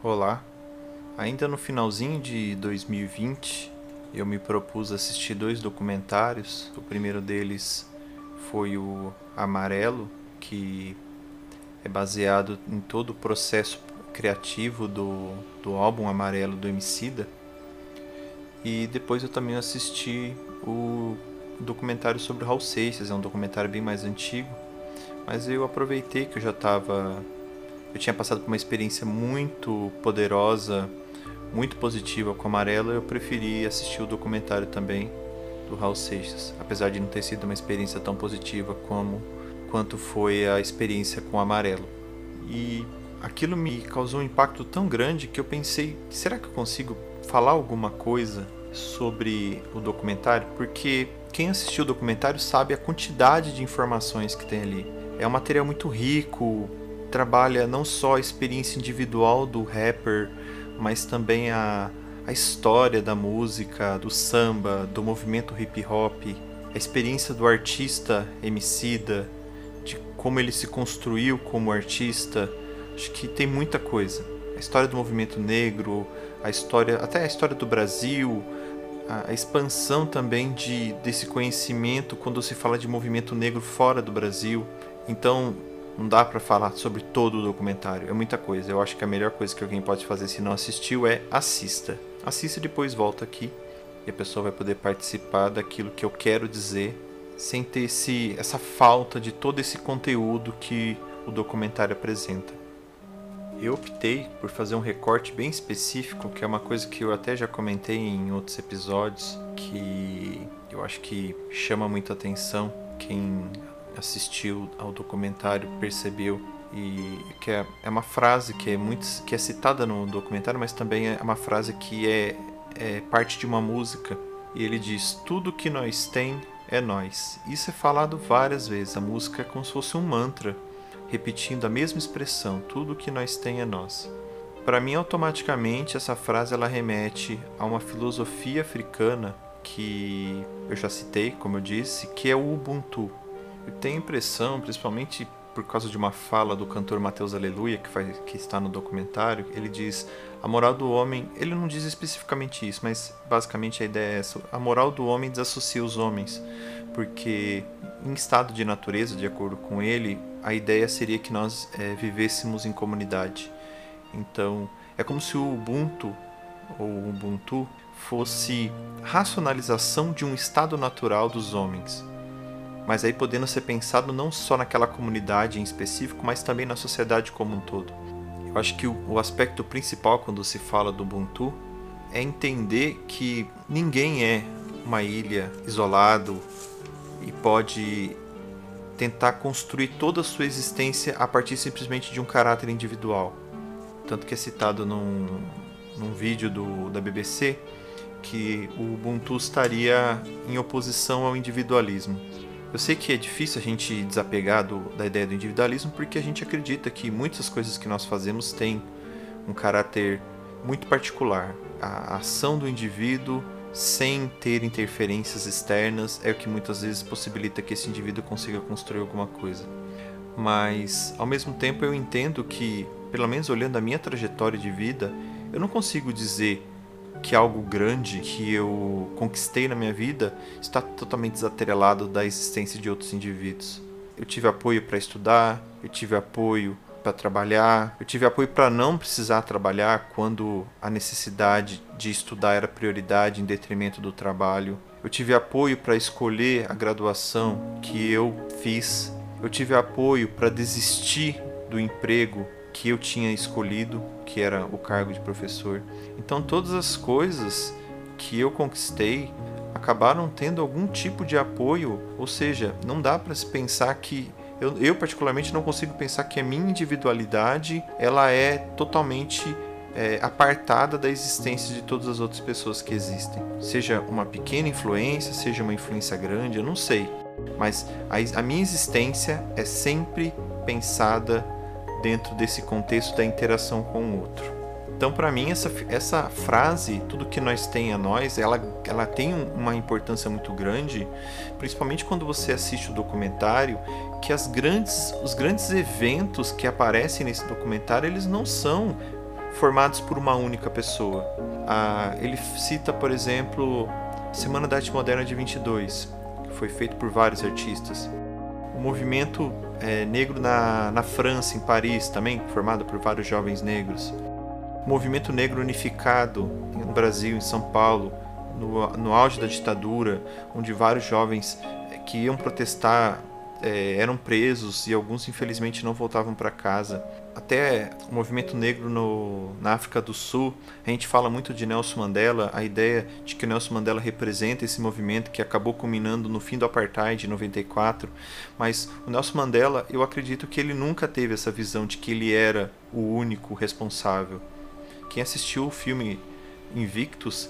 Olá. Ainda no finalzinho de 2020, eu me propus assistir dois documentários. O primeiro deles foi o Amarelo, que é baseado em todo o processo criativo do, do álbum Amarelo do Emicida. E depois eu também assisti o documentário sobre Raul Seixas, é um documentário bem mais antigo, mas eu aproveitei que eu já estava eu tinha passado por uma experiência muito poderosa, muito positiva com Amarelo, eu preferi assistir o documentário também do Raul Seixas, apesar de não ter sido uma experiência tão positiva como quanto foi a experiência com Amarelo. E aquilo me causou um impacto tão grande que eu pensei, será que eu consigo falar alguma coisa sobre o documentário? Porque quem assistiu o documentário sabe a quantidade de informações que tem ali. É um material muito rico, trabalha não só a experiência individual do rapper, mas também a, a história da música, do samba, do movimento hip hop, a experiência do artista Emicida, de como ele se construiu como artista. Acho que tem muita coisa. A história do movimento negro, a história, até a história do Brasil, a, expansão também de, desse conhecimento quando se fala de movimento negro fora do Brasil. Então, não dá para falar sobre todo o documentário, é muita coisa. Eu acho que a melhor coisa que alguém pode fazer se não assistiu é assista. Assista e depois volta aqui e a pessoa vai poder participar daquilo que eu quero dizer sem ter esse, essa falta de todo esse conteúdo que o documentário apresenta. Eu optei por fazer um recorte bem específico, que é uma coisa que eu até já comentei em outros episódios, que eu acho que chama muita atenção quem assistiu ao documentário percebeu e que é, é uma frase que é muito que é citada no documentário, mas também é uma frase que é, é parte de uma música e ele diz tudo que nós tem é nós. Isso é falado várias vezes. A música é como se fosse um mantra, repetindo a mesma expressão: tudo que nós tem é nós. Para mim, automaticamente essa frase ela remete a uma filosofia africana que eu já citei, como eu disse, que é o Ubuntu. Eu tenho a impressão, principalmente por causa de uma fala do cantor Mateus Aleluia, que, faz, que está no documentário, ele diz: a moral do homem. Ele não diz especificamente isso, mas basicamente a ideia é essa: a moral do homem desassocia os homens, porque em estado de natureza, de acordo com ele, a ideia seria que nós é, vivêssemos em comunidade. Então, é como se o Ubuntu ou Ubuntu fosse racionalização de um estado natural dos homens mas aí podendo ser pensado não só naquela comunidade em específico, mas também na sociedade como um todo. Eu acho que o, aspecto principal quando se fala do Ubuntu é entender que ninguém é uma ilha isolado e pode tentar construir toda a sua existência a partir simplesmente de um caráter individual. Tanto que é citado num, num vídeo do, da BBC que o Ubuntu estaria em oposição ao individualismo. Eu sei que é difícil a gente desapegar do, da ideia do individualismo porque a gente acredita que muitas coisas que nós fazemos têm um caráter muito particular. A ação do indivíduo, sem ter interferências externas, é o que muitas vezes possibilita que esse indivíduo consiga construir alguma coisa. Mas, ao mesmo tempo, eu entendo que, pelo menos olhando a minha trajetória de vida, eu não consigo dizer que algo grande que eu conquistei na minha vida está totalmente desatrelado da existência de outros indivíduos. Eu tive apoio para estudar, eu tive apoio para trabalhar, eu tive apoio para não precisar trabalhar quando a necessidade de estudar era prioridade em detrimento do trabalho. Eu tive apoio para escolher a graduação que eu fiz. Eu tive apoio para desistir do emprego que eu tinha escolhido, que era o cargo de professor. Então todas as coisas que eu conquistei acabaram tendo algum tipo de apoio, ou seja, não dá para se pensar que eu, eu, particularmente não consigo pensar que a minha individualidade ela é totalmente é, apartada da existência de todas as outras pessoas que existem. Seja uma pequena influência, seja uma influência grande, eu não sei. Mas a, a minha existência é sempre pensada dentro desse contexto da interação com o outro. Então, para mim, essa, essa frase, tudo que nós tem a nós, ela, ela tem uma importância muito grande, principalmente quando você assiste o documentário, que as grandes, os grandes eventos que aparecem nesse documentário, eles não são formados por uma única pessoa. Ah, ele cita, por exemplo, Semana da Arte Moderna de 22, que foi feito por vários artistas. O movimento é, negro na, na França, em Paris, também formado por vários jovens negros. O movimento negro unificado no Brasil, em São Paulo, no, no auge da ditadura, onde vários jovens é, que iam protestar é, eram presos e alguns infelizmente não voltavam para casa. Até o movimento negro no, na África do Sul, a gente fala muito de Nelson Mandela, a ideia de que Nelson Mandela representa esse movimento que acabou culminando no fim do apartheid em 94, mas o Nelson Mandela, eu acredito que ele nunca teve essa visão de que ele era o único responsável. Quem assistiu o filme Invictus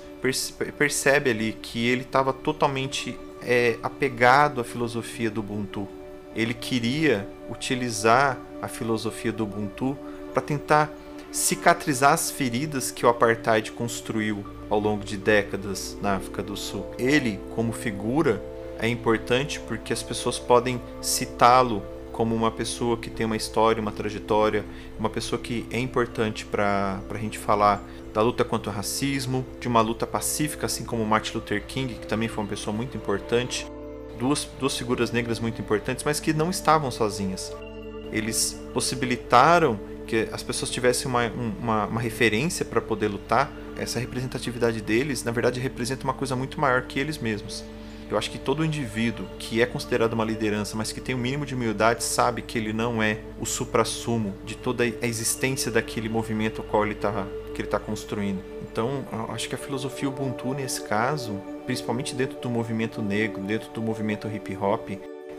percebe ali que ele estava totalmente é, apegado à filosofia do Ubuntu ele queria utilizar a filosofia do Ubuntu para tentar cicatrizar as feridas que o apartheid construiu ao longo de décadas na África do Sul. Ele, como figura, é importante porque as pessoas podem citá-lo como uma pessoa que tem uma história, uma trajetória, uma pessoa que é importante para a gente falar da luta contra o racismo, de uma luta pacífica, assim como Martin Luther King, que também foi uma pessoa muito importante duas, duas figuras negras muito importantes, mas que não estavam sozinhas. Eles possibilitaram que as pessoas tivessem uma, uma, uma referência para poder lutar. Essa representatividade deles, na verdade, representa uma coisa muito maior que eles mesmos. Eu acho que todo indivíduo que é considerado uma liderança, mas que tem o um mínimo de humildade, sabe que ele não é o supra-sumo de toda a existência daquele movimento ao qual ele está que ele está construindo. Então, acho que a filosofia Ubuntu, nesse caso, principalmente dentro do movimento negro, dentro do movimento hip hop,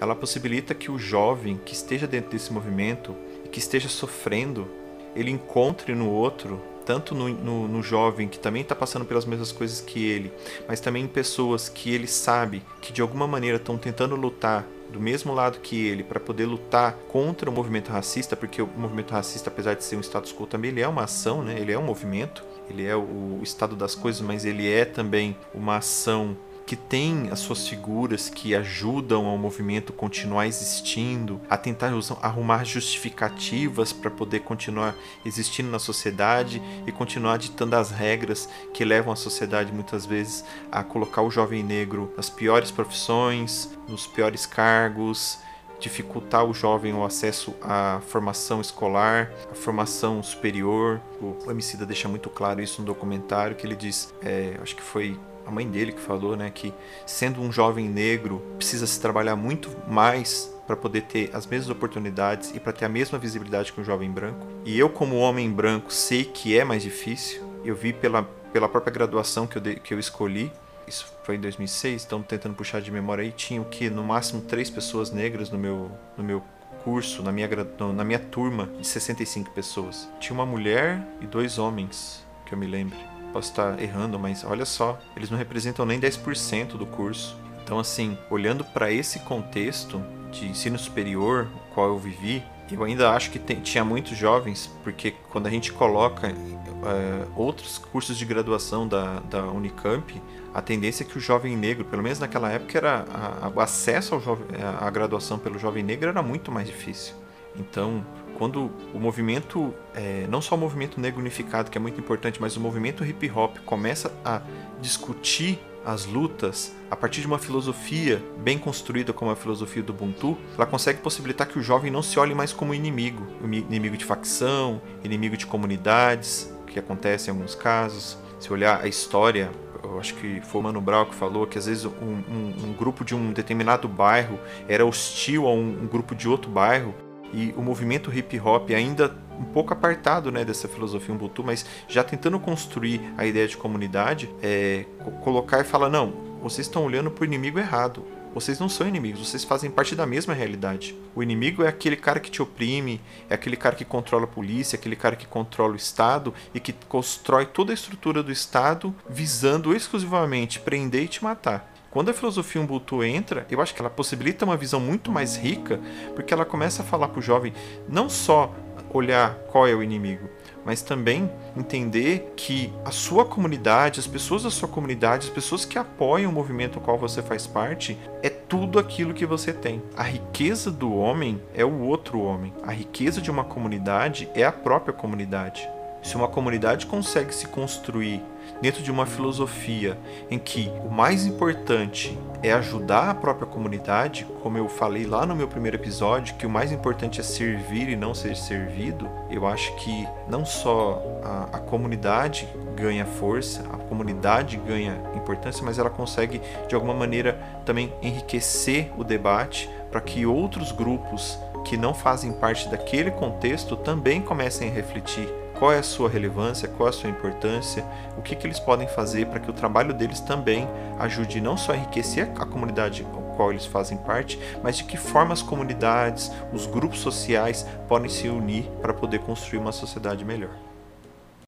ela possibilita que o jovem que esteja dentro desse movimento e que esteja sofrendo, ele encontre no outro, tanto no, no, no jovem que também está passando pelas mesmas coisas que ele, mas também em pessoas que ele sabe que de alguma maneira estão tentando lutar do mesmo lado que ele para poder lutar contra o movimento racista, porque o movimento racista, apesar de ser um status quo, também ele é uma ação, né? Ele é um movimento, ele é o estado das coisas, mas ele é também uma ação que tem as suas figuras que ajudam ao movimento continuar existindo, a tentar arrumar justificativas para poder continuar existindo na sociedade e continuar ditando as regras que levam a sociedade muitas vezes a colocar o jovem negro nas piores profissões, nos piores cargos, dificultar o jovem o acesso à formação escolar, à formação superior. O Emicida deixa muito claro isso no documentário que ele diz, é, acho que foi a mãe dele que falou, né, que sendo um jovem negro precisa se trabalhar muito mais para poder ter as mesmas oportunidades e para ter a mesma visibilidade que um jovem branco. E eu, como homem branco, sei que é mais difícil. Eu vi pela, pela própria graduação que eu, de, que eu escolhi, isso foi em 2006, então tentando puxar de memória aí, tinham que no máximo três pessoas negras no meu, no meu curso, na minha, na minha turma de 65 pessoas. Tinha uma mulher e dois homens, que eu me lembro. Posso estar errando, mas olha só, eles não representam nem 10% do curso. Então, assim, olhando para esse contexto de ensino superior, o qual eu vivi, eu ainda acho que tem, tinha muitos jovens, porque quando a gente coloca é, outros cursos de graduação da, da Unicamp, a tendência é que o jovem negro, pelo menos naquela época, era a, o acesso à graduação pelo jovem negro era muito mais difícil. Então, quando o movimento, é, não só o movimento negro unificado, que é muito importante, mas o movimento hip hop começa a discutir as lutas a partir de uma filosofia bem construída como a filosofia do Ubuntu, ela consegue possibilitar que o jovem não se olhe mais como inimigo, inimigo de facção, inimigo de comunidades, que acontece em alguns casos. Se olhar a história, eu acho que foi o Mano Brown que falou que às vezes um, um, um grupo de um determinado bairro era hostil a um, um grupo de outro bairro e o movimento hip hop ainda um pouco apartado né, dessa filosofia Ubuntu, mas já tentando construir a ideia de comunidade, é, colocar e falar: não, vocês estão olhando para o inimigo errado. Vocês não são inimigos, vocês fazem parte da mesma realidade. O inimigo é aquele cara que te oprime, é aquele cara que controla a polícia, é aquele cara que controla o Estado e que constrói toda a estrutura do Estado visando exclusivamente prender e te matar. Quando a filosofia Ubuntu entra, eu acho que ela possibilita uma visão muito mais rica, porque ela começa a falar para o jovem não só olhar qual é o inimigo, mas também entender que a sua comunidade, as pessoas da sua comunidade, as pessoas que apoiam o movimento ao qual você faz parte, é tudo aquilo que você tem. A riqueza do homem é o outro homem. A riqueza de uma comunidade é a própria comunidade. Se uma comunidade consegue se construir dentro de uma filosofia em que o mais importante é ajudar a própria comunidade, como eu falei lá no meu primeiro episódio, que o mais importante é servir e não ser servido, eu acho que não só a, a comunidade ganha força, a comunidade ganha importância, mas ela consegue de alguma maneira também enriquecer o debate para que outros grupos que não fazem parte daquele contexto também comecem a refletir qual é a sua relevância, qual é a sua importância, o que, que eles podem fazer para que o trabalho deles também ajude não só a enriquecer a comunidade ao qual eles fazem parte, mas de que forma as comunidades, os grupos sociais podem se unir para poder construir uma sociedade melhor.